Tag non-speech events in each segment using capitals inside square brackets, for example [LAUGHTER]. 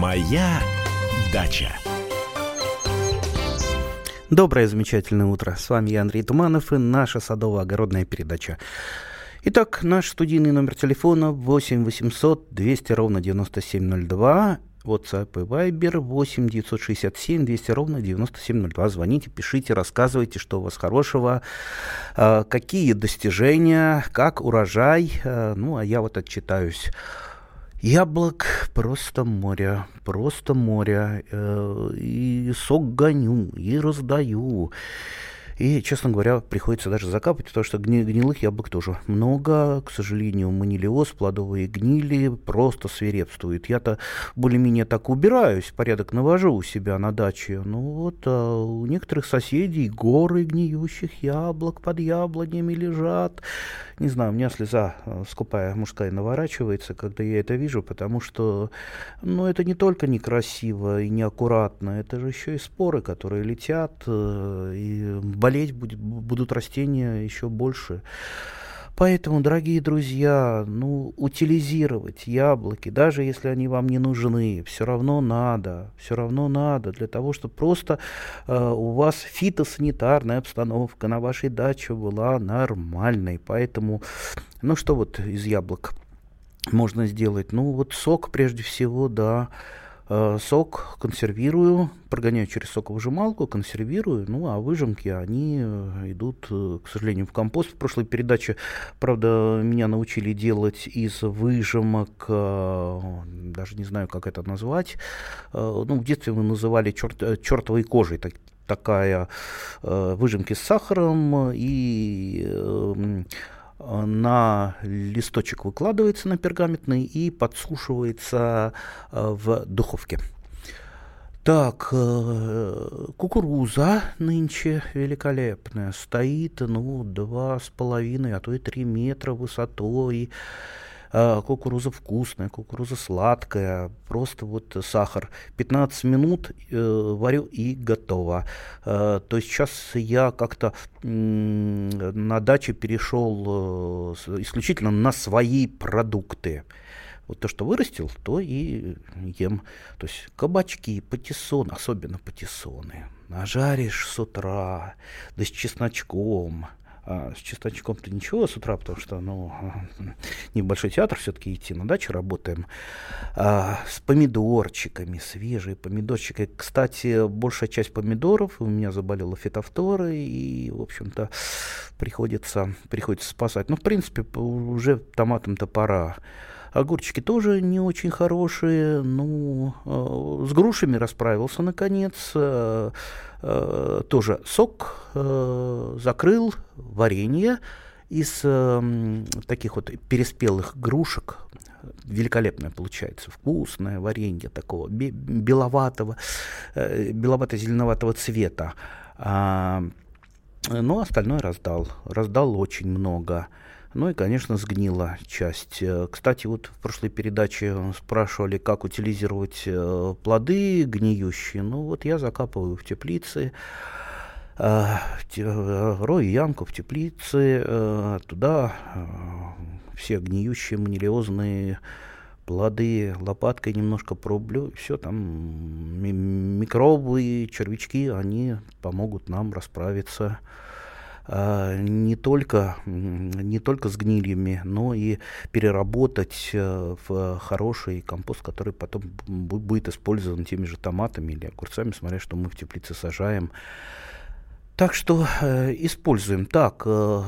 Моя дача. Доброе, замечательное утро. С вами я, Андрей Туманов, и наша садово-огородная передача. Итак, наш студийный номер телефона 8 800 200 ровно 9702. WhatsApp и Viber 8 967 200 ровно 9702. Звоните, пишите, рассказывайте, что у вас хорошего, э, какие достижения, как урожай. Э, ну, а я вот отчитаюсь. Яблок просто море, просто море. Э, и сок гоню, и раздаю. И, честно говоря, приходится даже закапывать, потому что гни- гнилых яблок тоже много. К сожалению, манилиоз, плодовые гнили просто свирепствует. Я-то более-менее так убираюсь, порядок навожу у себя на даче. Ну вот, а у некоторых соседей горы гниющих яблок под яблонями лежат. Не знаю, у меня слеза э, скупая мужская наворачивается, когда я это вижу, потому что, ну, это не только некрасиво и неаккуратно, это же еще и споры, которые летят, э, и болеть будет, будут растения еще больше. Поэтому, дорогие друзья, ну, утилизировать яблоки, даже если они вам не нужны, все равно надо, все равно надо, для того, чтобы просто э, у вас фитосанитарная обстановка на вашей даче была нормальной. Поэтому, ну, что вот из яблок можно сделать? Ну, вот сок прежде всего, да, сок консервирую, прогоняю через соковыжималку, консервирую, ну а выжимки, они э, идут, э, к сожалению, в компост. В прошлой передаче, правда, меня научили делать из выжимок, даже не знаю, как это назвать, ну, в детстве мы называли черт, чертовой кожей, так, такая выжимки с сахаром и на листочек выкладывается на пергаментный и подсушивается э, в духовке. Так, э, кукуруза нынче великолепная, стоит, ну, два с половиной, а то и три метра высотой. А, кукуруза вкусная, кукуруза сладкая, просто вот сахар. 15 минут э, варю и готово. Э, то есть сейчас я как-то на даче перешел э, исключительно на свои продукты. Вот то, что вырастил, то и ем. То есть кабачки, патиссоны, особенно патиссоны. Нажаришь с утра, да с чесночком – а, с чисточком-то ничего с утра, потому что, ну, [LAUGHS] небольшой театр все-таки идти, на даче работаем. А, с помидорчиками, свежие помидорчики. Кстати, большая часть помидоров у меня заболела фитофторой, и, в общем-то, приходится, приходится спасать. Ну, в принципе, уже томатам-то пора. Огурчики тоже не очень хорошие. Ну, э, с грушами расправился наконец. Э, э, тоже сок закрыл, варенье из таких вот переспелых грушек. Великолепное получается, вкусное варенье такого беловатого, беловато-зеленоватого цвета. А, но остальное раздал. Раздал очень много. Ну и, конечно, сгнила часть. Э, кстати, вот в прошлой передаче спрашивали, как утилизировать э, плоды гниющие. Ну вот я закапываю в теплице, э, рою ямку в теплице, туда все гниющие манилиозные плоды лопаткой немножко проблю, все там микробы, червячки, они помогут нам расправиться а, не только, не только с гнильями, но и переработать э, в хороший компост, который потом будет использован теми же томатами или огурцами, смотря что мы в теплице сажаем. Так что э, используем. Так, э,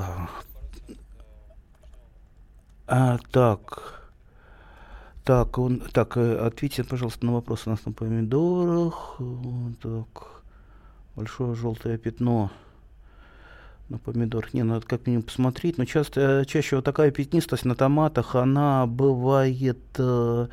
а, так, так, он, так, ответьте, пожалуйста, на вопрос у нас на помидорах. Так, большое желтое пятно на помидорах. Не, надо как минимум посмотреть. Но часто, чаще вот такая пятнистость на томатах, она бывает э,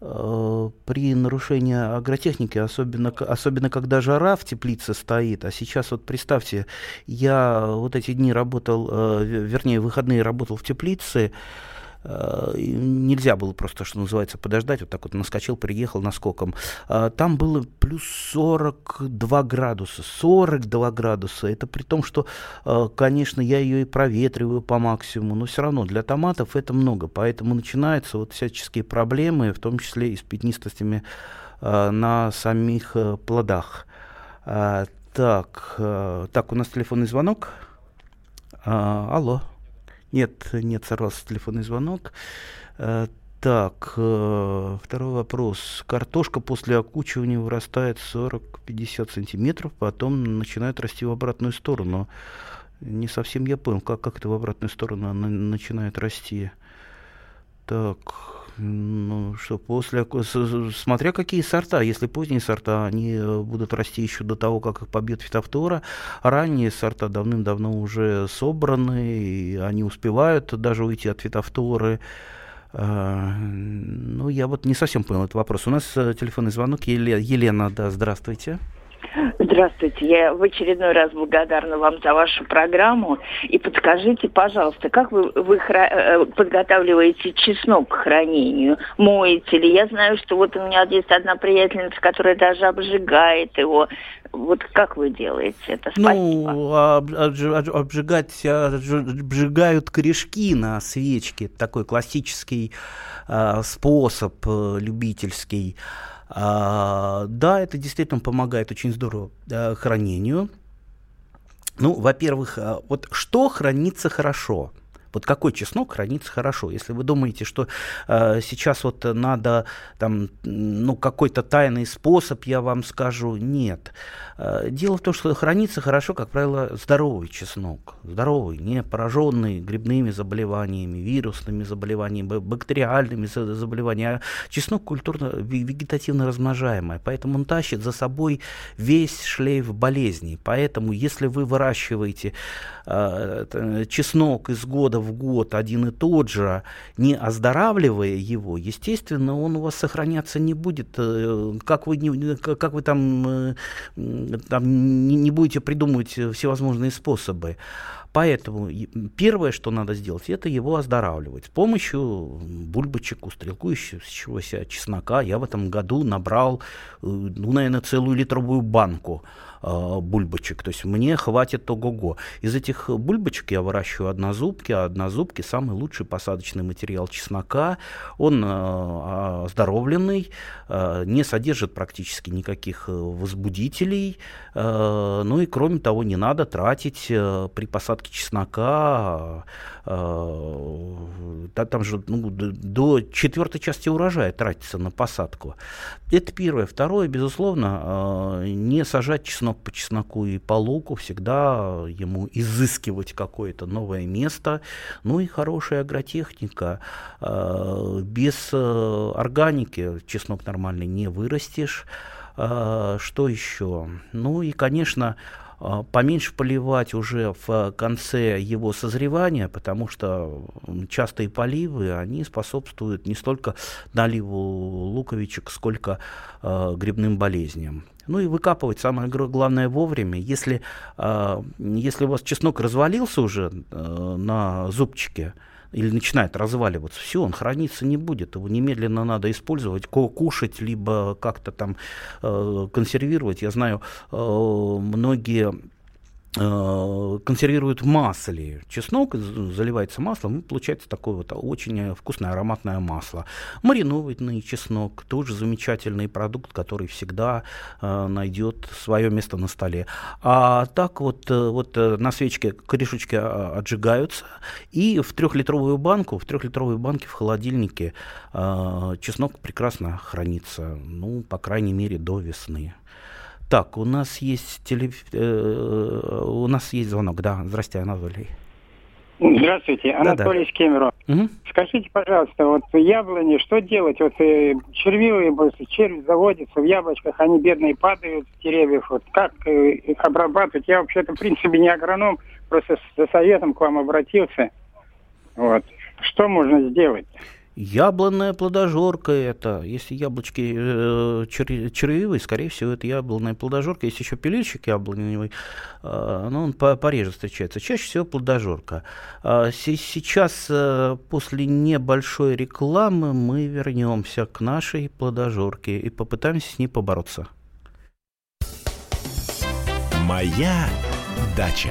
э, при нарушении агротехники, особенно, особенно когда жара в теплице стоит. А сейчас вот представьте, я вот эти дни работал, э, вернее, выходные работал в теплице, Э, нельзя было просто, что называется, подождать, вот так вот наскочил, приехал наскоком. А, там было плюс 42 градуса, 42 градуса, это при том, что, э, конечно, я ее и проветриваю по максимуму, но все равно для томатов это много, поэтому начинаются вот всяческие проблемы, в том числе и с пятнистостями на самих плодах. Так, так, у нас телефонный звонок. Алло. Нет, нет, сорвался телефонный звонок. Так, э, второй вопрос. Картошка после окучивания вырастает 40-50 сантиметров, потом начинает расти в обратную сторону. Не совсем я понял, как, как это в обратную сторону она начинает расти. Так, ну что, после, смотря какие сорта, если поздние сорта, они будут расти еще до того, как их побьет фитофтора, ранние сорта давным-давно уже собраны, и они успевают даже уйти от фитофторы. А, ну, я вот не совсем понял этот вопрос. У нас э, телефонный звонок. Елена, да, здравствуйте. Здравствуйте. Я в очередной раз благодарна вам за вашу программу. И подскажите, пожалуйста, как вы, вы хра- э, подготавливаете чеснок к хранению? Моете ли? Я знаю, что вот у меня есть одна приятельница, которая даже обжигает его. Вот как вы делаете это? Спасибо. Ну, об, обж, обжигать, обжигают корешки на свечке. Такой классический э, способ э, любительский. А, да, это действительно помогает очень здорово э, хранению. Ну, во-первых, э, вот что хранится хорошо – вот какой чеснок хранится хорошо? Если вы думаете, что э, сейчас вот надо там, ну, какой-то тайный способ, я вам скажу, нет. Э, дело в том, что хранится хорошо, как правило, здоровый чеснок. Здоровый, не пораженный грибными заболеваниями, вирусными заболеваниями, бактериальными заболеваниями. А чеснок культурно, вегетативно размножаемый, поэтому он тащит за собой весь шлейф болезней. Поэтому, если вы выращиваете э, чеснок из года в год один и тот же, не оздоравливая его, естественно, он у вас сохраняться не будет. Э, как вы, не, как вы там, э, там не, не будете придумывать всевозможные способы. Поэтому первое, что надо сделать, это его оздоравливать с помощью бульбочек, устрелкующегося чеснока. Я в этом году набрал, э, ну, наверное, целую литровую банку э, бульбочек. То есть мне хватит ого-го. Из этих бульбочек я выращиваю однозубки, а однозубки самый лучший посадочный материал чеснока. Он э, оздоровленный, э, не содержит практически никаких э, возбудителей. Ну и кроме того, не надо тратить при посадке чеснока э, там же ну, до четвертой части урожая тратится на посадку. Это первое. Второе, безусловно, э, не сажать чеснок по чесноку и по луку, всегда ему изыскивать какое-то новое место. Ну и хорошая агротехника. Э, без органики чеснок нормальный не вырастешь. Что еще? Ну и, конечно, поменьше поливать уже в конце его созревания, потому что частые поливы, они способствуют не столько наливу луковичек, сколько э, грибным болезням. Ну и выкапывать самое главное вовремя. Если, э, если у вас чеснок развалился уже э, на зубчике, или начинает разваливаться, все, он храниться не будет, его немедленно надо использовать, кушать, либо как-то там э, консервировать. Я знаю, э, многие консервируют в масле. Чеснок заливается маслом, и получается такое вот очень вкусное ароматное масло. Маринованный чеснок тоже замечательный продукт, который всегда э, найдет свое место на столе. А так вот, э, вот э, на свечке корешочки а, отжигаются, и в трехлитровую банку, в трехлитровой банке в холодильнике э, чеснок прекрасно хранится, ну, по крайней мере, до весны. Так, у нас есть теле... э, у нас есть звонок, да. Здравствуйте, Анатолий. Здравствуйте, Анатолий да, да. Кемерово. Угу. Скажите, пожалуйста, вот яблони, что делать? Вот э, червивые, червь заводится в яблочках, они бедные падают с деревьев. Вот как э, их обрабатывать? Я вообще-то, в принципе, не агроном, просто за советом к вам обратился. Вот. Что можно сделать? Яблонная плодожорка это. Если яблочки э, червивые, скорее всего, это яблонная плодожорка. Есть еще пилильщик яблоневый, э, но он по пореже встречается. Чаще всего плодожорка. Э, сейчас, э, после небольшой рекламы, мы вернемся к нашей плодожорке и попытаемся с ней побороться. Моя дача.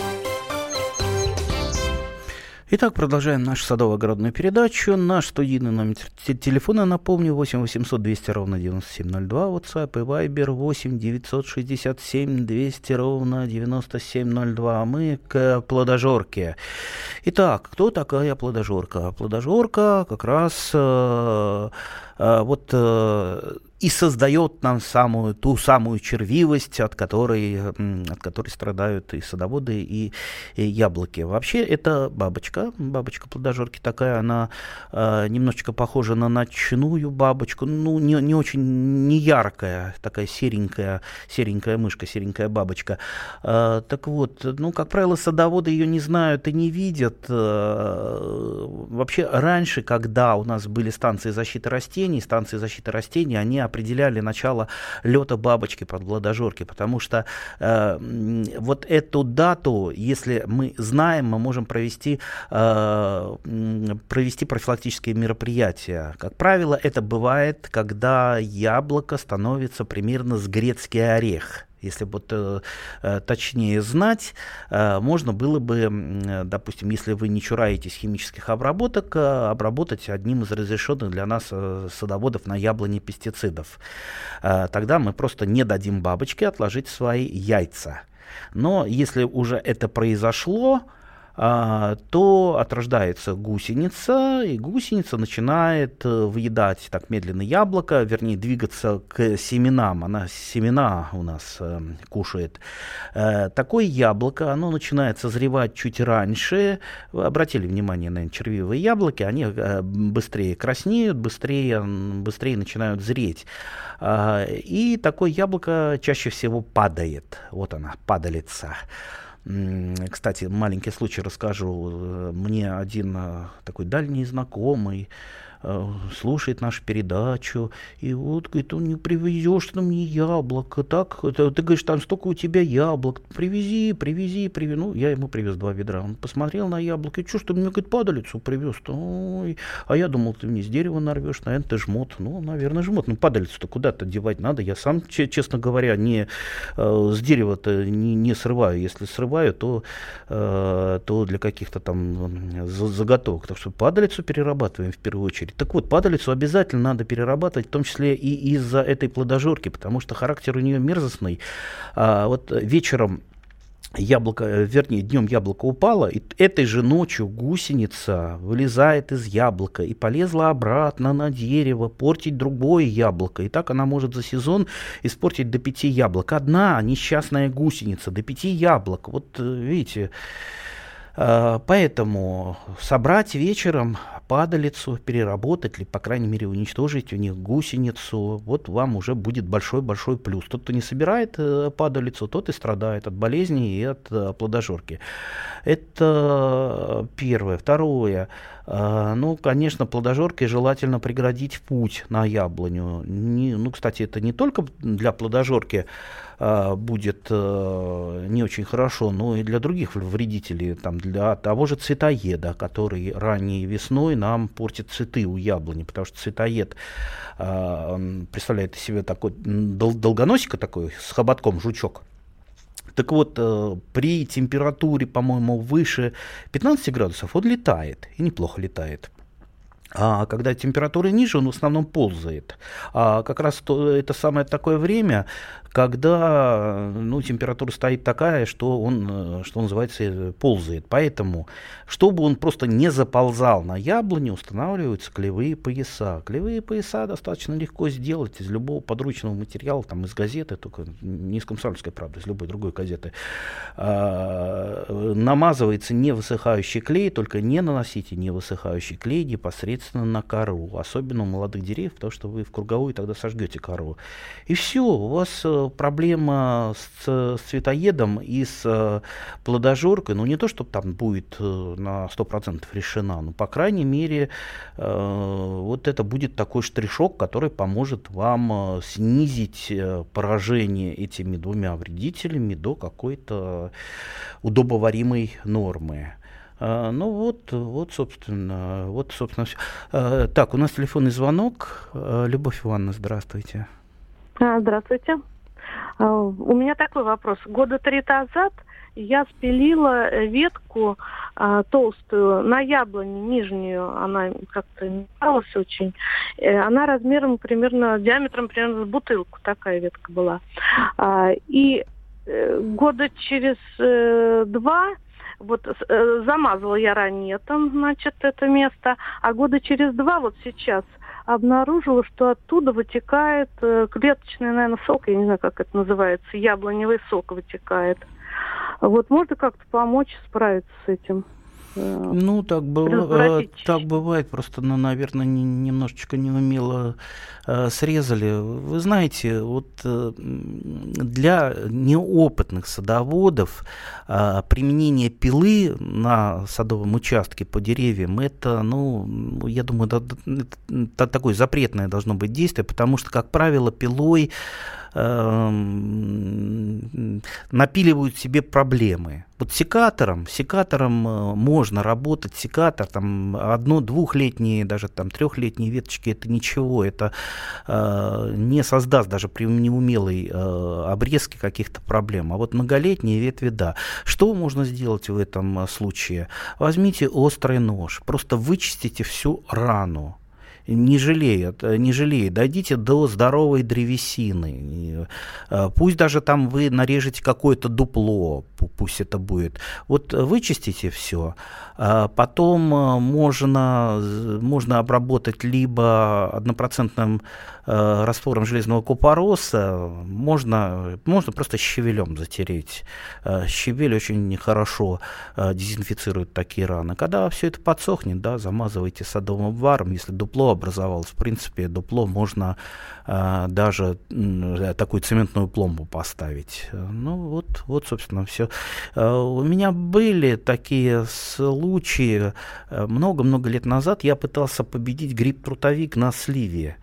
Итак, продолжаем нашу садово-огородную передачу. Наш студийный номер телефона, напомню, 8 800 200 ровно 9702, WhatsApp и Viber 8 967 200 ровно 9702. Мы к плодожорке. Итак, кто такая плодожорка? Плодожорка как раз э, вот э, и создает нам самую, ту самую червивость, от которой, от которой страдают и садоводы, и, и яблоки. Вообще это бабочка, бабочка плодожорки такая, она э, немножечко похожа на ночную бабочку, ну не, не очень не яркая, такая серенькая, серенькая мышка, серенькая бабочка. Э, так вот, ну как правило, садоводы ее не знают и не видят. Э, вообще раньше, когда у нас были станции защиты растений, станции защиты растений, они определяли начало лета бабочки под Владожорки, потому что э, вот эту дату, если мы знаем, мы можем провести, э, провести профилактические мероприятия. Как правило, это бывает, когда яблоко становится примерно с грецкий орех. Если вот э, э, точнее знать, э, можно было бы, допустим, если вы не чураетесь химических обработок, обработать одним из разрешенных для нас садоводов на яблони пестицидов. Тогда мы просто не дадим бабочке отложить свои яйца. Но если уже это произошло, то отрождается гусеница, и гусеница начинает э, выедать так медленно яблоко, вернее, двигаться к семенам. Она семена у нас э, кушает. Э, такое яблоко, оно начинает созревать чуть раньше. Вы обратили внимание на червивые яблоки, они э, быстрее краснеют, быстрее, быстрее начинают зреть. Э, и такое яблоко чаще всего падает. Вот она, падалица. Кстати, маленький случай расскажу. Э, мне один э, такой дальний знакомый слушает нашу передачу, и вот, говорит, он не привезешь ты мне яблоко, так, ты, ты говоришь, там столько у тебя яблок, привези, привези, привези. Ну, я ему привез два ведра. Он посмотрел на яблоко, и что, что мне, говорит, падалицу привез-то? Ой, а я думал, ты мне с дерева нарвешь, наверное, ты жмот. Ну, наверное, жмот. Ну, падалицу-то куда-то девать надо. Я сам, честно говоря, не э, с дерева-то не, не срываю. Если срываю, то, э, то для каких-то там заготовок. Так что падалицу перерабатываем в первую очередь. Так вот, падалицу обязательно надо перерабатывать, в том числе и из-за этой плодожорки, потому что характер у нее мерзостный. А, вот вечером яблоко, вернее, днем яблоко упало, и этой же ночью гусеница вылезает из яблока и полезла обратно на дерево, портить другое яблоко. И так она может за сезон испортить до пяти яблок. Одна несчастная гусеница, до пяти яблок. Вот э, видите, Э, поэтому собрать вечером падалицу, переработать или, по крайней мере, уничтожить у них гусеницу, вот вам уже будет большой-большой плюс. Тот, кто не собирает э, падалицу, тот и страдает от болезней и от э, плодожорки. Это первое. Второе. Ну, конечно, плодожоркой желательно преградить путь на яблоню. Не, ну, кстати, это не только для плодожорки будет э, не очень хорошо, но и для других вредителей, там, для того же цветоеда, который ранней весной нам портит цветы у яблони, потому что цветоед а, представляет из себя такой дол долгоносика такой с хоботком жучок. Так вот, э, при температуре, по-моему, выше 15 градусов он летает, и неплохо летает. А когда температура ниже, он в основном ползает. А как раз то, это самое такое время, когда ну, температура стоит такая, что он, что называется, ползает. Поэтому, чтобы он просто не заползал на яблоне, устанавливаются клевые пояса. Клевые пояса достаточно легко сделать из любого подручного материала, там, из газеты, только не из комсомольской правды, из любой другой газеты. А, намазывается невысыхающий клей, только не наносите невысыхающий клей непосредственно на кору, особенно у молодых деревьев, потому что вы в круговую тогда сожгете кору. И все, у вас э, проблема с, с цветоедом и с э, плодожоркой, ну не то, чтобы там будет э, на 100% решена, но по крайней мере э, вот это будет такой штришок, который поможет вам снизить поражение этими двумя вредителями до какой-то удобоваримой нормы. А, ну вот, вот, собственно, вот, собственно, все. А, так, у нас телефонный звонок. А, Любовь Ивановна, здравствуйте. Здравствуйте. У меня такой вопрос. Года три назад я спилила ветку а, толстую на яблоне нижнюю, она как-то металась очень. Э, она размером примерно, диаметром примерно с бутылку, такая ветка была. А, и э, года через э, два вот э, замазывала я ранее там, значит, это место, а года через два вот сейчас обнаружила, что оттуда вытекает э, клеточный, наверное, сок, я не знаю, как это называется, яблоневый сок вытекает. Вот можно как-то помочь справиться с этим? Э, ну, так, быв... так бывает, просто, ну, наверное, не, немножечко неумело э, срезали. Вы знаете, вот э, для неопытных садоводов э, применение пилы на садовом участке по деревьям, это, ну, я думаю, это, это такое запретное должно быть действие, потому что, как правило, пилой напиливают себе проблемы. Вот секатором, секатором э, можно работать, секатор, там одно-двухлетние, даже там трехлетние веточки, это ничего, это э, не создаст даже при неумелой э, обрезке каких-то проблем. А вот многолетние ветви, да. Что можно сделать в этом случае? Возьмите острый нож, просто вычистите всю рану не жалеют, э, не жалеют. Дойдите до здоровой древесины. Э, пусть даже там вы нарежете какое-то дупло, пусть это будет. Вот вычистите все, потом можно, можно обработать либо однопроцентным э, раствором железного купороса, можно, можно просто щавелем затереть. Щавель очень хорошо дезинфицирует такие раны. Когда все это подсохнет, да, замазывайте садовым варом, если дупло образовалось. В принципе, дупло можно э, даже э, такую цементную пломбу поставить. Ну вот, вот собственно, все. Э, у меня были такие случаи. Э, много-много лет назад я пытался победить гриб-трутовик на сливе.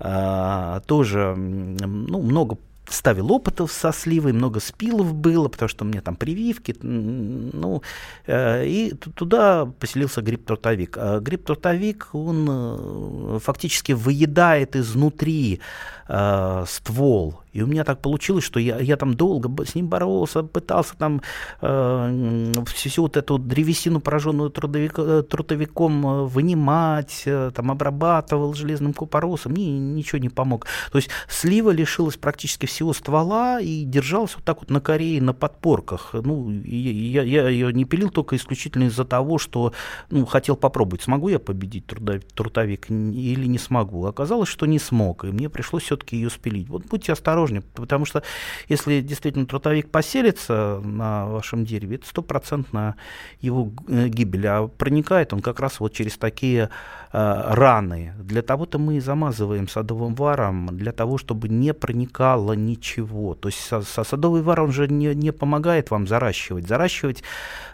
Uh, тоже ну, много ставил опытов со сливой, много спилов было, потому что у меня там прививки, ну, э, и туда поселился гриб-трутовик. А гриб-трутовик, он э, фактически выедает изнутри э, ствол и у меня так получилось, что я, я там долго с ним боролся, пытался там э, всю вот эту древесину, пораженную трудовик, э, трудовиком, э, вынимать, э, там обрабатывал железным купоросом, мне ничего не помог. То есть слива лишилась практически всего ствола и держалась вот так вот на коре на подпорках. Ну, я, я ее не пилил только исключительно из-за того, что ну, хотел попробовать, смогу я победить трудовик или не смогу. Оказалось, что не смог, и мне пришлось все-таки ее спилить. Вот будьте осторожны осторожнее, потому что если действительно трутовик поселится на вашем дереве, это стопроцентно его э, гибель, а проникает он как раз вот через такие раны. Для того-то мы и замазываем садовым варом, для того, чтобы не проникало ничего. То есть со, со садовый вар, он же не, не помогает вам заращивать. Заращивать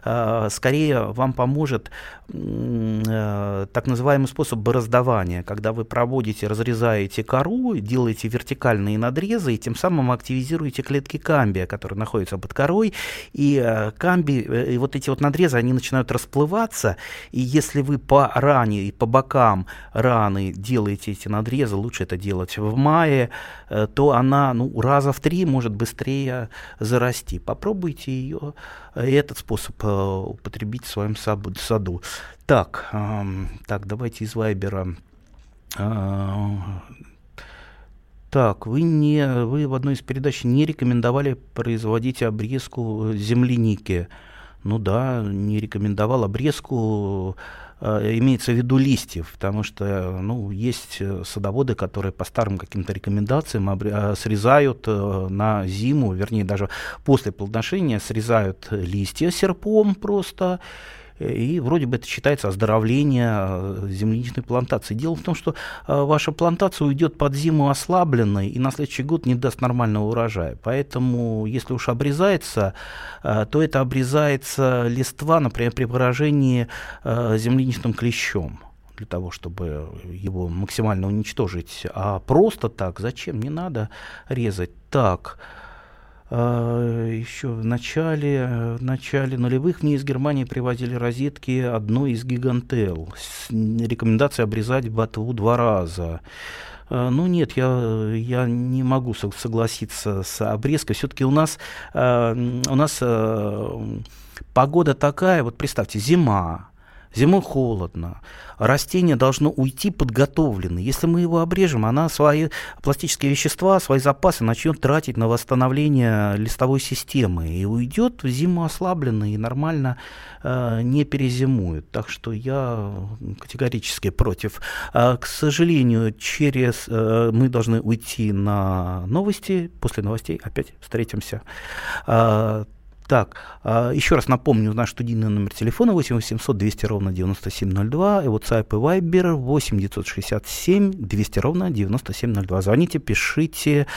э, скорее вам поможет э, так называемый способ бороздования, когда вы проводите, разрезаете кору, делаете вертикальные надрезы, тем самым активизируете клетки камбия, которые находятся под корой, и э, камби, э, и вот эти вот надрезы, они начинают расплываться, и если вы по ране и по бокам раны делаете эти надрезы, лучше это делать в мае, э, то она ну, раза в три может быстрее зарасти. Попробуйте ее, этот способ употребить в своем саду. Так, так давайте из Вайбера так, вы, не, вы в одной из передач не рекомендовали производить обрезку земляники. Ну да, не рекомендовал обрезку, э, имеется в виду листьев, потому что ну, есть садоводы, которые по старым каким-то рекомендациям обре- срезают э, на зиму, вернее даже после плодоношения срезают листья серпом просто, И вроде бы это считается оздоровление э, земляничной плантации. Дело в том, что э, ваша плантация уйдет под зиму ослабленной и на следующий год не даст нормального урожая. Поэтому, если уж обрезается, э, то это обрезается листва, например, при поражении земляничным клещом для того, чтобы его максимально уничтожить. А просто так, зачем? Не надо резать так. А, еще в начале, в начале нулевых мне из Германии привозили розетки одной из Гигантел с рекомендацией обрезать ботву два раза. А, ну нет, я, я не могу согласиться с обрезкой. Все-таки у нас, у нас погода такая, вот представьте, зима, Зимой холодно, растение должно уйти подготовленное. Если мы его обрежем, она свои пластические вещества, свои запасы начнет тратить на восстановление листовой системы и уйдет в зиму ослабленно и нормально э, не перезимует. Так что я категорически против. А, к сожалению, через э, мы должны уйти на новости. После новостей опять встретимся. А, так, а, еще раз напомню, наш студийный номер телефона 8 800 200 ровно 9702, и WhatsApp и Viber 8 967 200 ровно 9702. Звоните, пишите,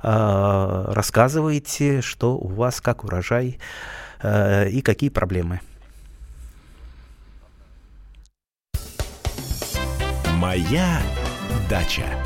а, рассказывайте, что у вас, как урожай а, и какие проблемы. Моя дача.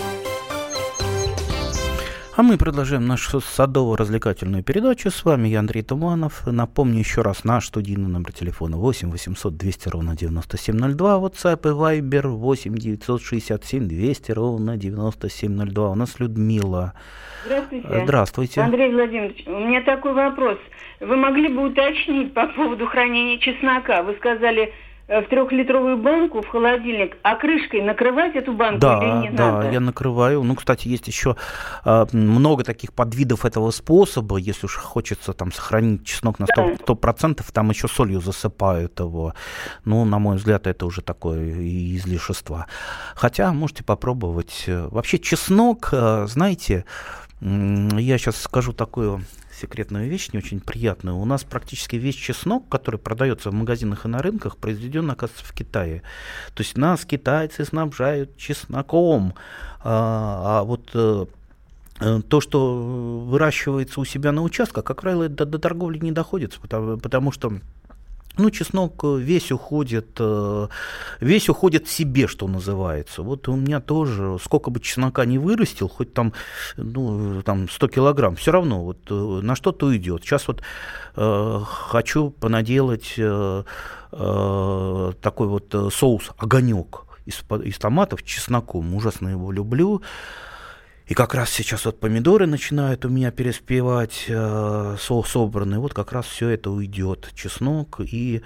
А мы продолжаем нашу садово-развлекательную передачу. С вами я, Андрей Туманов. Напомню еще раз наш студийный номер телефона 8 800 200 ровно 9702. WhatsApp и Viber 8 967 200 ровно 9702. У нас Людмила. Здравствуйте. Здравствуйте. Андрей Владимирович, у меня такой вопрос. Вы могли бы уточнить по поводу хранения чеснока? Вы сказали, в трехлитровую банку в холодильник, а крышкой накрывать эту банку да, или не да, надо? Да, я накрываю. Ну, кстати, есть еще э, много таких подвидов этого способа. Если уж хочется там сохранить чеснок на 100%, 100% там еще солью засыпают его. Ну, на мой взгляд, это уже такое излишество. Хотя можете попробовать. Вообще чеснок, э, знаете, я сейчас скажу такую секретную вещь, не очень приятную. У нас практически весь чеснок, который продается в магазинах и на рынках, произведен, оказывается, в Китае. То есть нас китайцы снабжают чесноком. А, а вот э, э, то, что выращивается у себя на участках, как правило, до, до торговли не доходит, потому, потому что ну, чеснок э, весь уходит, э, весь уходит себе, что называется. Вот у меня тоже, сколько бы чеснока не вырастил, хоть там, ну, там 100 килограмм, все равно вот э, на что-то уйдет. Сейчас вот э, хочу понаделать э, э, такой вот соус огонек из, из томатов чесноком. Ужасно его люблю. И как раз сейчас вот помидоры начинают у меня переспевать, э, со собранные, вот как раз все это уйдет, чеснок и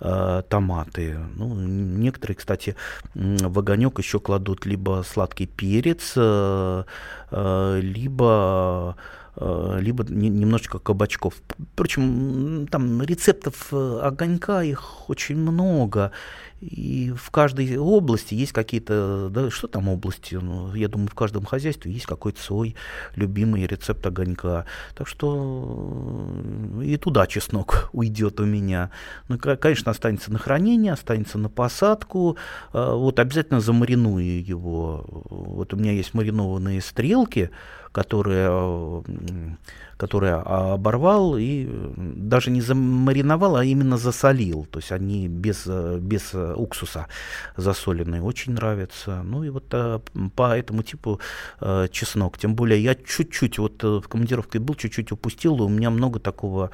э, томаты. Ну, некоторые, кстати, в огонек еще кладут либо сладкий перец, э, э, либо либо немножечко кабачков. Впрочем, там рецептов э, огонька их очень много. И в каждой области есть какие-то, да, что там области, ну, я думаю, в каждом хозяйстве есть какой-то свой любимый рецепт огонька. Так что э, и туда чеснок [LAUGHS] уйдет у меня. Ну, конечно, останется на хранение, останется на посадку. Э, вот обязательно замариную его. Вот у меня есть маринованные стрелки, которые которые оборвал и даже не замариновал, а именно засолил. То есть они без, без уксуса засоленные. Очень нравятся. Ну и вот э, по этому типу э, чеснок. Тем более я чуть-чуть, вот э, в командировке был, чуть-чуть упустил, и у меня много такого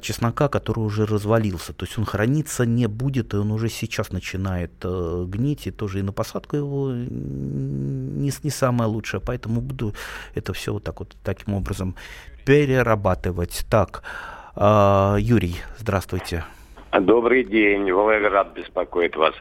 чеснока, который уже развалился. То есть он храниться не будет, и он уже сейчас начинает гнить, и тоже и на посадку его не, не самое лучшее. Поэтому буду это все вот так вот таким образом перерабатывать. Так, э, Юрий, здравствуйте. Добрый день, Волгоград беспокоит вас.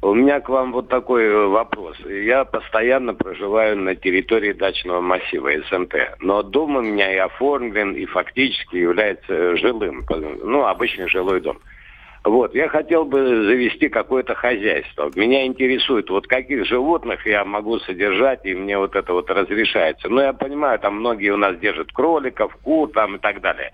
У меня к вам вот такой э, вопрос. Я постоянно проживаю на территории дачного массива СМТ, но дом у меня и оформлен, и фактически является жилым, ну, обычный жилой дом. Вот, я хотел бы завести какое-то хозяйство. Меня интересует, вот каких животных я могу содержать, и мне вот это вот разрешается. Ну, я понимаю, там многие у нас держат кроликов, кур там и так далее.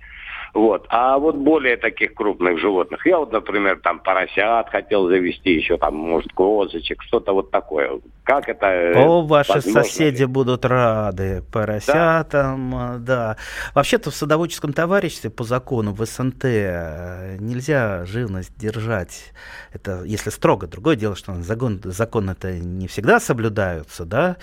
Вот. А вот более таких крупных животных. Я вот, например, там поросят хотел завести, еще там, может, козочек, что-то вот такое. Как это э, О, ваши возможно? соседи будут рады. Поросятам, да. да. Вообще-то в садоводческом товариществе по закону в СНТ э, нельзя живность держать. Это если строго. Другое дело, что закон, закон это не всегда соблюдаются, да.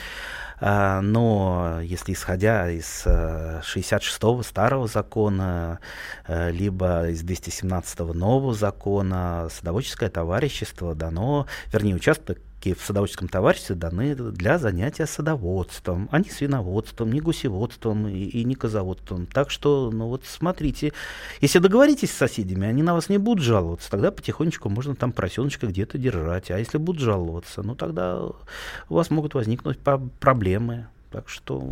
А, но если исходя из 66-го э, старого закона, э, либо из 217-го нового закона, садоводческое товарищество дано, вернее, участок в садоводческом товариществе даны для занятия садоводством, а не свиноводством, не гусеводством и, и не козоводством. Так что, ну вот смотрите, если договоритесь с соседями, они на вас не будут жаловаться, тогда потихонечку можно там поросеночка где-то держать. А если будут жаловаться, ну тогда у вас могут возникнуть проблемы. Так что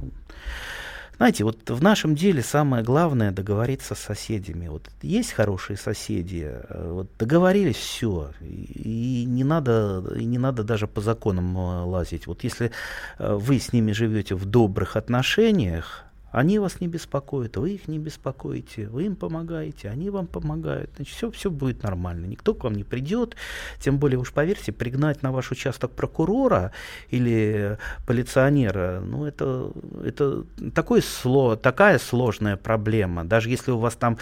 знаете, вот в нашем деле самое главное договориться с соседями. Вот есть хорошие соседи, э, вот договорились все, и, не надо, и не надо даже по законам э, лазить. Вот если э, вы с ними живете в добрых отношениях, они вас не беспокоят, вы их не беспокоите, вы им помогаете, они вам помогают. Значит, все, все будет нормально. Никто к вам не придет. Тем более, уж поверьте, пригнать на ваш участок прокурора или полиционера, ну, это, это такое сло, такая сложная проблема. Даже если у вас там,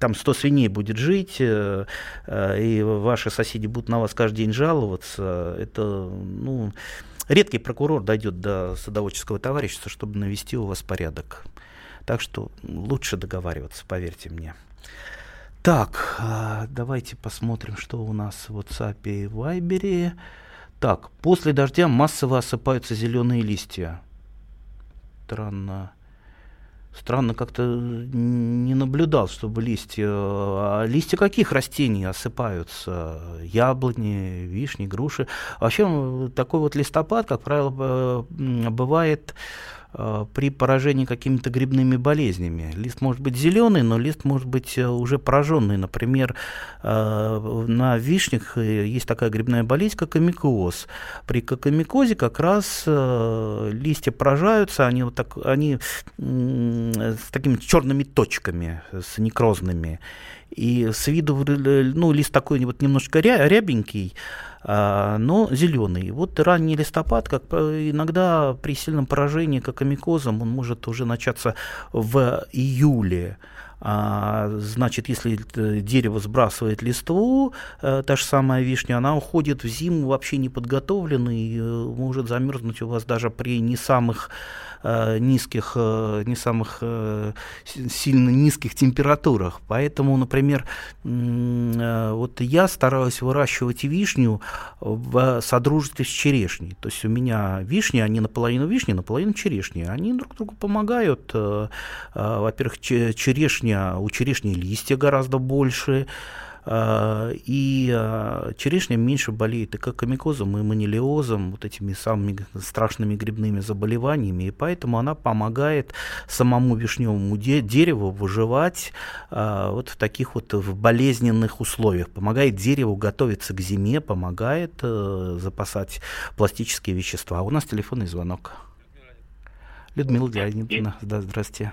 там 100 свиней будет жить, э, э, и ваши соседи будут на вас каждый день жаловаться, это, ну, редкий прокурор дойдет до садоводческого товарищества, чтобы навести у вас порядок. Так что лучше договариваться, поверьте мне. Так, а, давайте посмотрим, что у нас в WhatsApp и Viber. Так, после дождя массово осыпаются зеленые листья. Странно. Странно, как-то не наблюдал, чтобы листья... А листья каких растений осыпаются? Яблони, вишни, груши. Вообще такой вот листопад, как правило, бывает Э, при поражении какими-то грибными болезнями. Лист может быть зеленый, но лист может быть э, уже пораженный. Например, э, на вишнях есть такая грибная болезнь, как амикоз. При кокомикозе как раз листья поражаются, они, вот так, они с такими черными точками, с некрозными. И с виду, ну, лист такой вот немножко рябенький, но зеленый. Вот ранний листопад, как иногда при сильном поражении кокомикозом, он может уже начаться в июле. А, значит, если дерево сбрасывает листву, э, та же самая вишня, она уходит в зиму вообще неподготовленной, э, может замерзнуть у вас даже при не самых низких, э, не самых э, сильно низких температурах. Поэтому, например, вот я стараюсь выращивать вишню в содружестве с черешней. То есть у меня вишни, они наполовину вишни, наполовину черешни. Они друг другу помогают. Во-первых, черешня, у черешни листья гораздо больше, и а, черешня меньше болеет и кокомикозом, и манилиозом, вот этими самыми страшными грибными заболеваниями, и поэтому она помогает самому вишневому дереву выживать а, вот в таких вот в болезненных условиях, помогает дереву готовиться к зиме, помогает э, запасать пластические вещества. У нас телефонный звонок. Людмила Леонидовна, да, здрасте.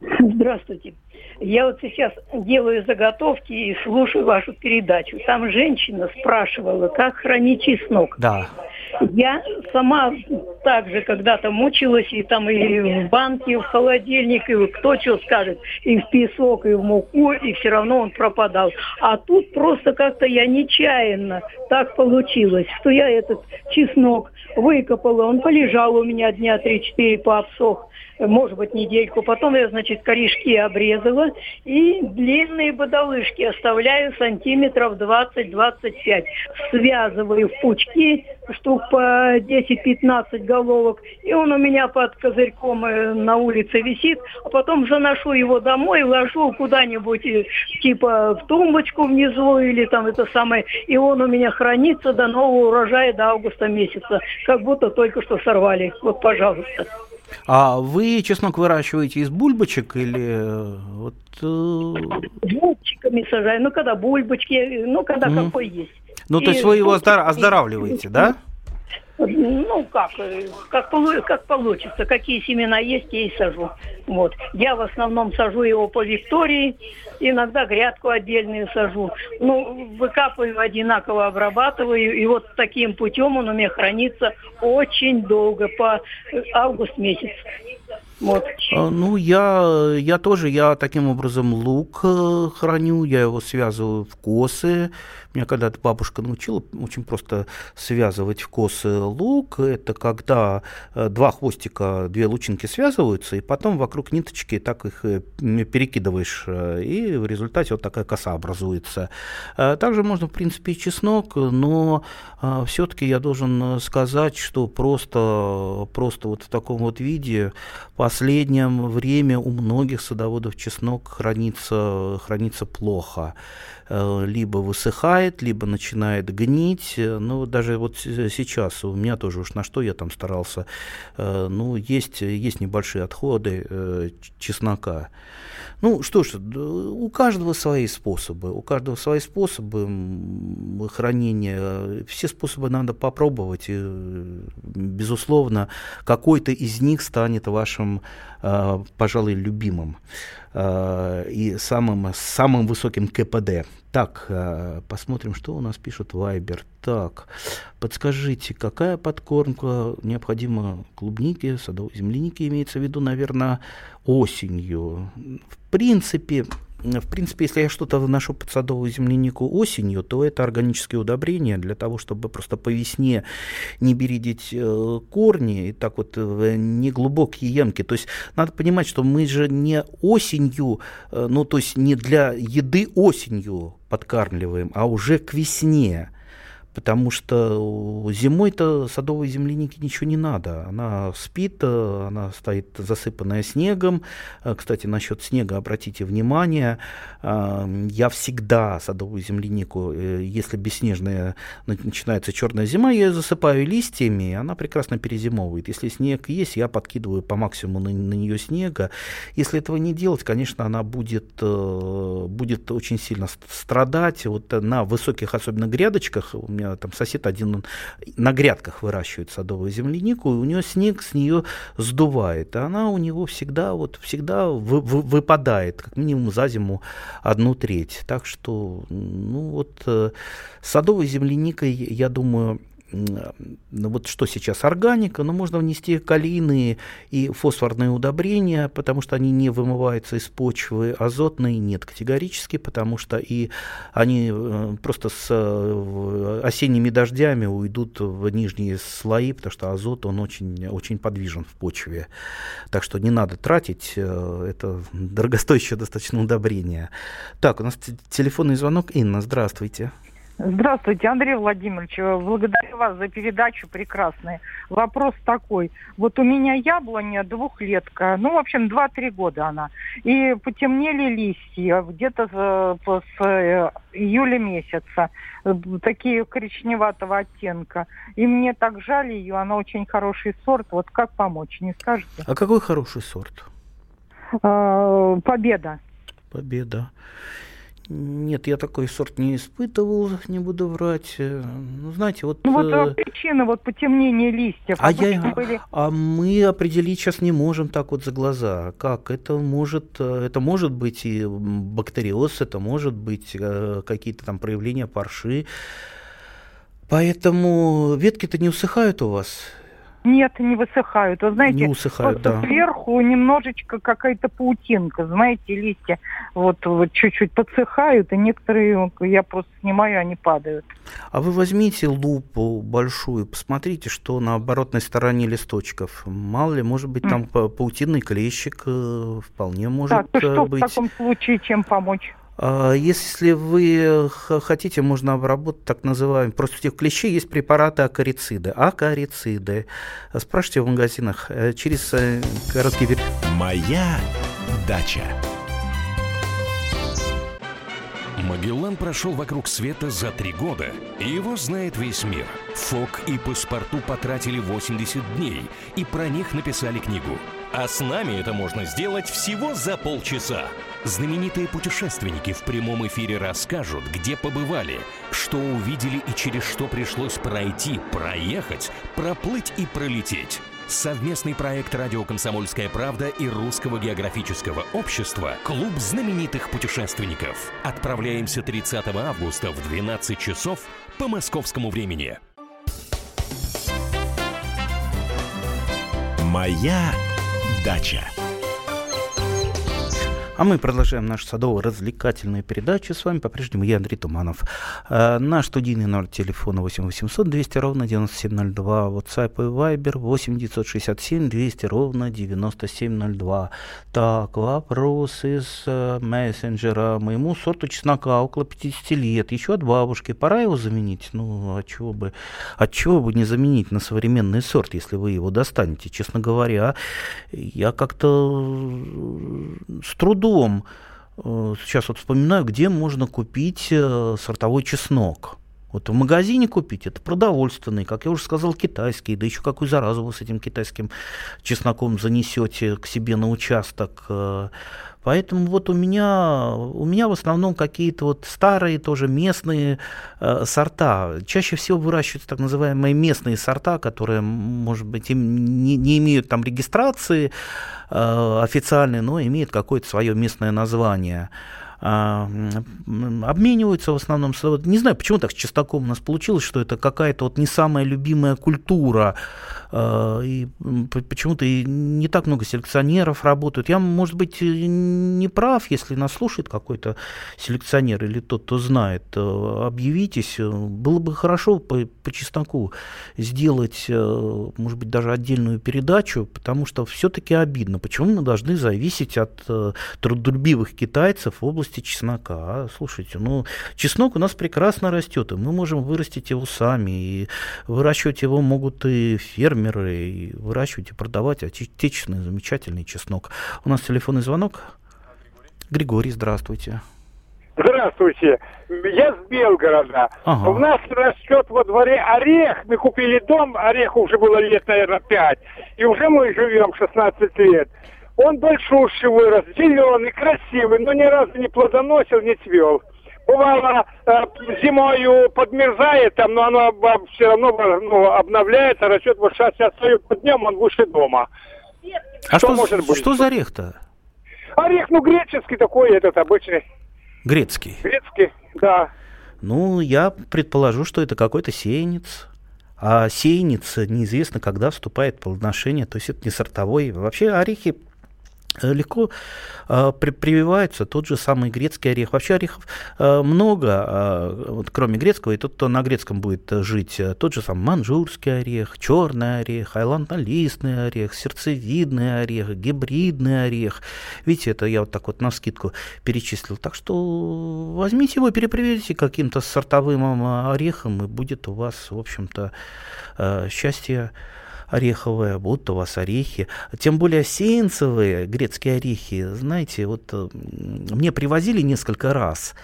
Здравствуйте. Я вот сейчас делаю заготовки и слушаю вашу передачу. Там женщина спрашивала, как хранить чеснок. Да. Я сама также когда-то мучилась, и там и в банке, и в холодильник, и кто что скажет, и в песок, и в муку, и все равно он пропадал. А тут просто как-то я нечаянно так получилось, что я этот чеснок выкопала, он полежал у меня дня 3-4 пообсох. может быть, недельку. Потом я, значит, корешки обрезала и длинные бодолышки оставляю сантиметров 20-25. Связываю в пучки по 10-15 головок. И он у меня под козырьком э, на улице висит. А потом заношу его домой, ложу куда-нибудь э, типа в тумбочку внизу или там это самое. И он у меня хранится до нового урожая, до августа месяца. Как будто только что сорвали. Вот, пожалуйста. А вы чеснок выращиваете из бульбочек или э, вот? Бульбочками сажаю. Ну когда бульбочки, ну когда mm. какой есть. Ну, то есть вы его оздоравливаете, да? Ну, как, как, как получится. Какие семена есть, я и сажу. Вот. Я в основном сажу его по Виктории, иногда грядку отдельную сажу. Ну, выкапываю одинаково, обрабатываю, и вот таким путем он у меня хранится очень долго, по август месяц. Вот. А, ну, я, я тоже, я таким образом лук э, храню, я его связываю в косы. Меня когда-то бабушка научила очень просто связывать в косы лук. Это когда э, два хвостика, две лучинки связываются, и потом вокруг ниточки так их э, перекидываешь, и в результате вот такая коса образуется. Также можно, в принципе, и чеснок, но все-таки я должен сказать, что просто, просто вот в таком вот виде последнее время у многих садоводов чеснок хранится, хранится плохо. Э, либо высыхает, либо начинает гнить. Ну, даже вот сейчас у меня тоже уж на что я там старался. Э, ну, есть, есть небольшие отходы э, чеснока. Ну что ж, у каждого свои способы, у каждого свои способы хранения. Все способы надо попробовать, и, безусловно, какой-то из них станет вашим, а, пожалуй, любимым а, и самым, самым высоким КПД. Так, а, посмотрим, что у нас пишет Вайбер. Так, подскажите, какая подкормка необходима клубнике, садовой землянике, имеется в виду, наверное, осенью? В принципе, в принципе, если я что-то вношу под садовую землянику осенью, то это органические удобрения для того, чтобы просто по весне не бередить э, корни и так вот в неглубокие ямки. То есть надо понимать, что мы же не осенью, э, ну то есть не для еды осенью подкармливаем, а уже к весне потому что зимой-то садовой земляники ничего не надо. Она спит, э, она стоит засыпанная снегом. Э, кстати, насчет снега обратите внимание, э, я всегда садовую землянику, если бесснежная начинается черная зима, я ее засыпаю листьями, она прекрасно перезимовывает. Если снег есть, я подкидываю по максимуму на, на нее снега. Если этого не делать, конечно, она будет, будет очень сильно страдать. Вот на высоких, особенно грядочках, у меня там сосед один он на грядках выращивает садовую землянику, и у него снег с нее сдувает, а она у него всегда вот всегда вы, вы, выпадает, как минимум за зиму одну треть. Так что, ну вот, э, садовой земляникой, я думаю, ну вот что сейчас органика, но можно внести калийные и фосфорные удобрения, потому что они не вымываются из почвы, азотные нет категорически, потому что и они э, просто с э, осенними дождями уйдут в нижние слои, потому что азот, он очень, очень подвижен в почве. Так что не надо тратить, э, это дорогостоящее достаточно удобрение. Так, у нас телефонный звонок. Инна, здравствуйте. Здравствуйте, Андрей Владимирович. Благодарю вас за передачу прекрасная. Вопрос такой. Вот у меня яблоня двухлетка, ну, в общем, два-три года она. И потемнели листья где-то с, с э, июля месяца. Такие коричневатого оттенка. И мне так жаль ее, она очень хороший сорт. Вот как помочь, не скажете? А какой хороший сорт? Победа. Победа. Нет, я такой сорт не испытывал, не буду врать. Э, ну, знаете, вот... Ну, вот э... причина вот потемнения листьев. А, я... были... а мы определить сейчас не можем так вот за глаза. Как? Это может, э, это может быть и бактериоз, это может быть э, какие-то там проявления парши. Поэтому ветки-то не усыхают у вас? Нет, не высыхают. Вы знаете, не усыхают, да. сверху немножечко какая-то паутинка, знаете, листья вот, вот чуть-чуть подсыхают, и некоторые я просто снимаю, они падают. А вы возьмите лупу большую, посмотрите, что на оборотной стороне листочков. Мало ли, может быть, там mm. паутинный клещик э, вполне может так, то что быть. в таком случае чем помочь? А, если вы хотите, можно обработать так называемые, этих клещей есть препараты акарициды. Акарициды. Спрашивайте в магазинах э, через э, короткий период. Моя дача. Магеллан прошел вокруг света за три года, его знает весь мир. Фок и паспорту потратили 80 дней, и про них написали книгу. А с нами это можно сделать всего за полчаса. Знаменитые путешественники в прямом эфире расскажут, где побывали, что увидели и через что пришлось пройти, проехать, проплыть и пролететь. Совместный проект «Радио Комсомольская правда» и Русского географического общества «Клуб знаменитых путешественников». Отправляемся 30 августа в 12 часов по московскому времени. «Моя дача». А мы продолжаем нашу садово-развлекательную передачу. С вами по-прежнему я, Андрей Туманов. Э, наш студийный номер телефона 8 800 200 ровно 9702. WhatsApp и Viber 8 967 200 ровно 9702. Так, вопрос из э, мессенджера. Моему сорту чеснока около 50 лет. Еще от бабушки. Пора его заменить? Ну, от чего бы, от чего бы не заменить на современный сорт, если вы его достанете? Честно говоря, я как-то с трудом трудом э, сейчас вот вспоминаю, где можно купить э, сортовой чеснок. Вот в магазине купить, это продовольственный, как я уже сказал, китайский, да еще какую заразу вы с этим китайским чесноком занесете к себе на участок. Поэтому вот у меня, у меня в основном какие-то вот старые тоже местные э, сорта. Чаще всего выращиваются так называемые местные сорта, которые, может быть, им не, не имеют там регистрации э, официальной, но имеют какое-то свое местное название. А, обмениваются в основном. Не знаю, почему так с частоком у нас получилось, что это какая-то вот не самая любимая культура. А, и почему-то не так много селекционеров работают. Я, может быть, не прав, если нас слушает какой-то селекционер или тот, кто знает, объявитесь. Было бы хорошо по, по чесноку сделать, э, может быть, даже отдельную передачу, потому что все-таки обидно. Почему мы должны зависеть от э, трудолюбивых китайцев в области области чеснока. Слушайте, ну, чеснок у нас прекрасно растет, и мы можем вырастить его сами, и выращивать его могут и фермеры, и выращивать и продавать отечественный замечательный чеснок. У нас телефонный звонок. Григорий, здравствуйте. Здравствуйте. Я с Белгорода. Ага. У нас растет во дворе орех. Мы купили дом, орех уже было лет, наверное, 5. И уже мы живем 16 лет. Он большущий вырос, зеленый, красивый, но ни разу не плодоносил, не цвел. Бывало, э, зимою подмерзает там, но оно все равно ну, обновляется, растет. Вот сейчас я стою под днем, он выше дома. А что, что может быть? Что за орех-то? Орех, ну, греческий такой, этот обычный. Грецкий? Грецкий, да. Ну, я предположу, что это какой-то сеянец. А сеянец неизвестно, когда вступает в плодоношение, то есть это не сортовой. Вообще орехи легко э, при, прививается тот же самый грецкий орех. Вообще орехов э, много, э, вот, кроме грецкого, и тот, кто на грецком будет жить, э, тот же самый манжурский орех, черный орех, айланднолистный орех, сердцевидный орех, гибридный орех. Видите, это я вот так вот на скидку перечислил. Так что возьмите его, переприведите каким-то сортовым э, орехом, и будет у вас, в общем-то, э, счастье ореховые, будут у вас орехи. Тем более сеянцевые грецкие орехи, знаете, вот э, мне привозили несколько раз.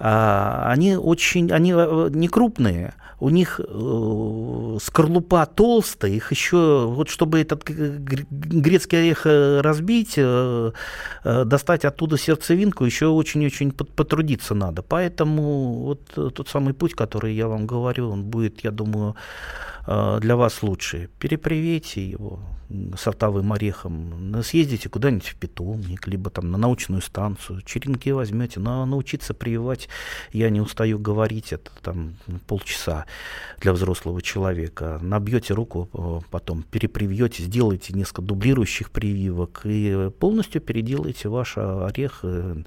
А, они очень, они э, не крупные, у них э, скорлупа толстая, их еще, вот чтобы этот грецкий орех разбить, достать оттуда сердцевинку, еще очень-очень потрудиться надо. Поэтому вот тот самый путь, который я вам говорю, он будет, я думаю, для вас лучше. Перепривейте его сортовым орехом, съездите куда-нибудь в питомник, либо там на научную станцию, черенки возьмете, но научиться прививать я не устаю говорить, это там полчаса для взрослого человека. Набьете руку, э, потом перепривьете, сделаете несколько дублирующих прививок и полностью переделаете ваш орех Э,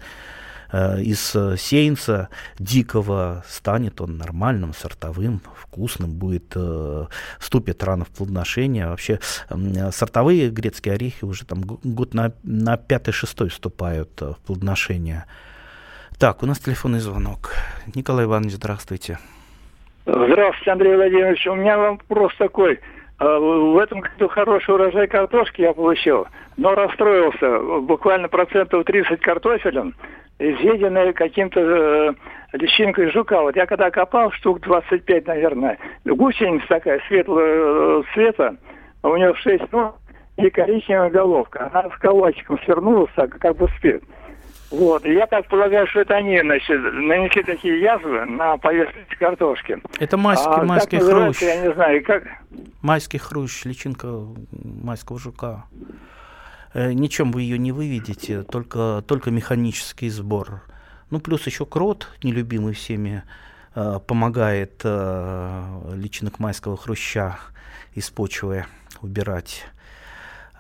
из э, сеянца дикого станет он нормальным, сортовым, вкусным, будет, э, вступит рано в плодоношение. Вообще сортовые грецкие орехи уже там год на, на пятый-шестой вступают в плодоношение. Так, у нас телефонный звонок. Николай Иванович, здравствуйте. Здравствуйте, Андрей Владимирович. У меня вопрос такой. В этом году хороший урожай картошки я получил, но расстроился. Буквально процентов 30 картофелем изъеденная каким-то э, личинкой жука. Вот я когда копал, штук 25, наверное, гусеница такая светлого э, цвета, у нее 6 ног и коричневая головка. Она с колочком свернулась, как бы спит. Вот. Я так полагаю, что это они, значит, нанесли такие язвы на поверхность картошки. Это майский, а майский хрущ. Я не знаю, как... Майский хрущ, личинка майского жука. Э, ничем вы ее не выведете, только, только механический сбор. Ну, плюс еще крот, нелюбимый всеми, э, помогает э, личинок майского хруща из почвы убирать.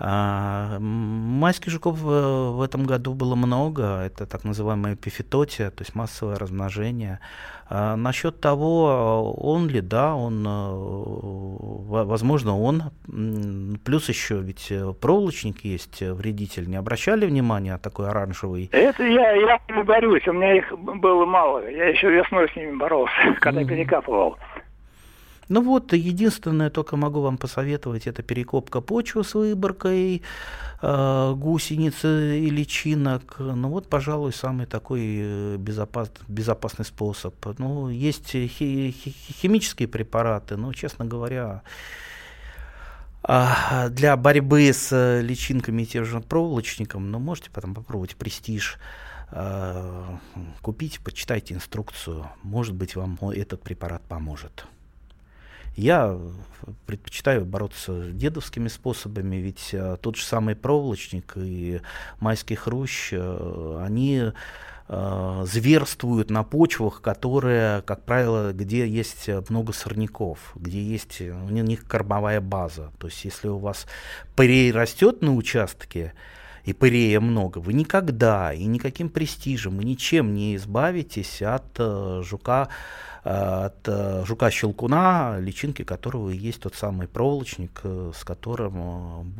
А, майских жуков в этом году было много, это так называемая эпифитотия, то есть массовое размножение. А насчет того, он ли, да, он, э, возможно, он. Плюс еще ведь проволочник есть вредитель. Не обращали внимания такой оранжевый? Это я, я не борюсь, у меня их было мало. Я еще весной с ними боролся, [LAUGHS] когда mm-hmm. перекапывал. Ну вот, единственное, только могу вам посоветовать, это перекопка почвы с выборкой э, гусениц и личинок. Ну вот, пожалуй, самый такой э, безопас, безопасный способ. Ну, есть хи, хи, химические препараты, но, честно говоря, а, для борьбы с личинками и тем же проволочником, ну, можете потом попробовать престиж э, купить, почитайте инструкцию. Может быть, вам этот препарат поможет. Я предпочитаю бороться дедовскими способами, ведь а, тот же самый проволочник и майский хрущ, а, они зверствуют на почвах, которые, как правило, где есть много сорняков, где есть у них кормовая база. То есть если у вас парей растет на участке, и пырея много, вы никогда и никаким престижем и ничем не избавитесь от э, жука от э, жука-щелкуна, личинки которого есть тот самый проволочник, э, с которым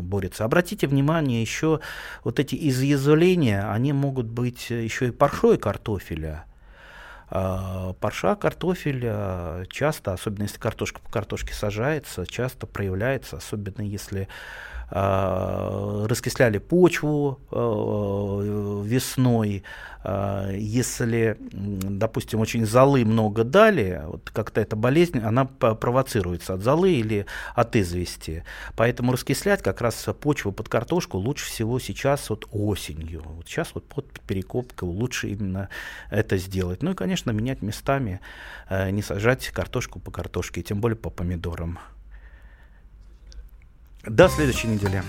борется. Обратите внимание, еще вот эти изъязвления, они могут быть еще и паршой картофеля. А, парша картофеля часто, особенно если картошка по картошке сажается, часто проявляется, особенно если раскисляли почву а, весной, а, если, допустим, очень золы много дали, вот как-то эта болезнь, она провоцируется от золы или от извести. Поэтому раскислять как раз почву под картошку лучше всего сейчас вот осенью. Вот сейчас вот под перекопкой лучше именно это сделать. Ну и, конечно, менять местами, не сажать картошку по картошке, тем более по помидорам. До следующей недели.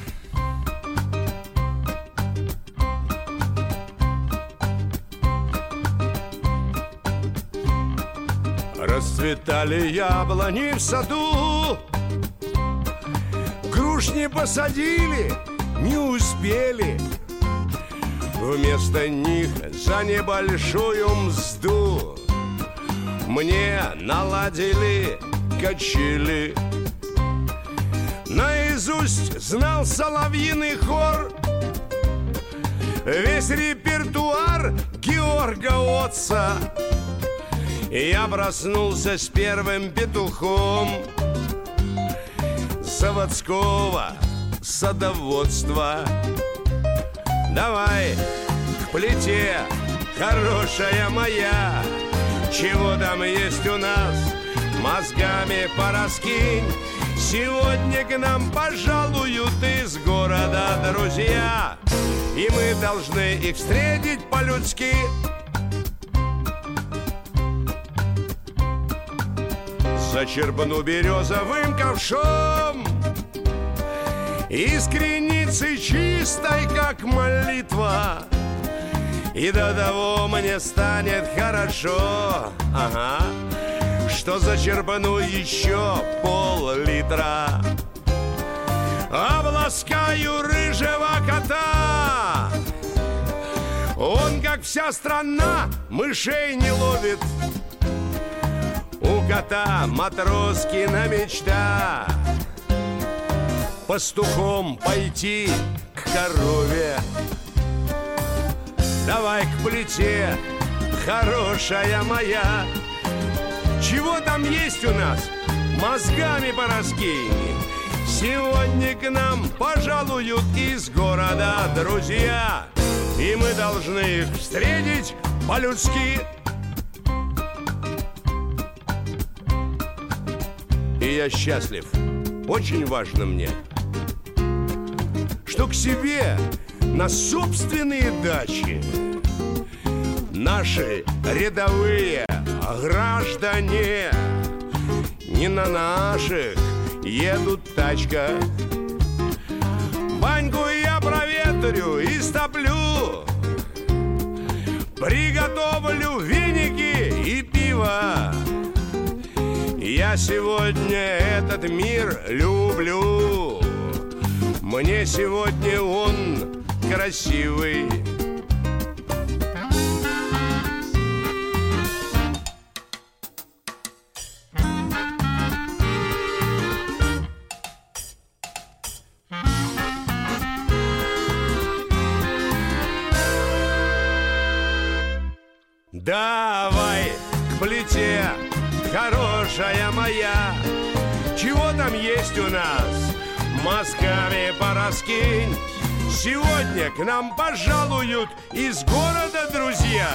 Расцветали яблони в саду. Груш не посадили, не успели. Вместо них за небольшую мзду Мне наладили качели Наизусть знал соловьиный хор. Весь репертуар Георга Отца. Я проснулся с первым петухом Заводского садоводства. Давай к плите, хорошая моя. Чего там есть у нас, мозгами пораскинь Сегодня к нам пожалуют из города друзья И мы должны их встретить по-людски. Зачерпну березовым ковшом Искреницы чистой, как молитва. И до того мне станет хорошо. Ага Что зачерпну еще пол-литра? Обласкаю рыжего кота. Он, как вся страна, мышей не ловит. У кота Матроскина мечта. Пастухом пойти к корове. Давай к плите, хорошая моя Чего там есть у нас? Мозгами пораскинь Сегодня к нам пожалуют из города друзья. И мы должны их встретить по-людски. И я счастлив, очень важно мне Что к себе на собственные дачи Наши рядовые граждане Не на наших едут тачка. Баньку я проветрю и стоплю. Приготовлю веники и пиво. Я сегодня этот мир люблю. Мне сегодня он красивый Мозгами пораскинь. Сегодня к нам пожалуют из города друзья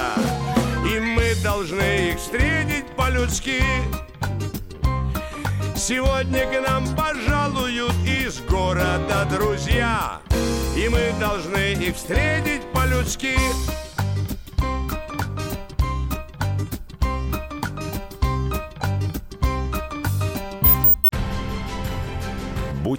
И мы должны их встретить по-людски. Сегодня к нам пожалуют из города друзья И мы должны их встретить по-людски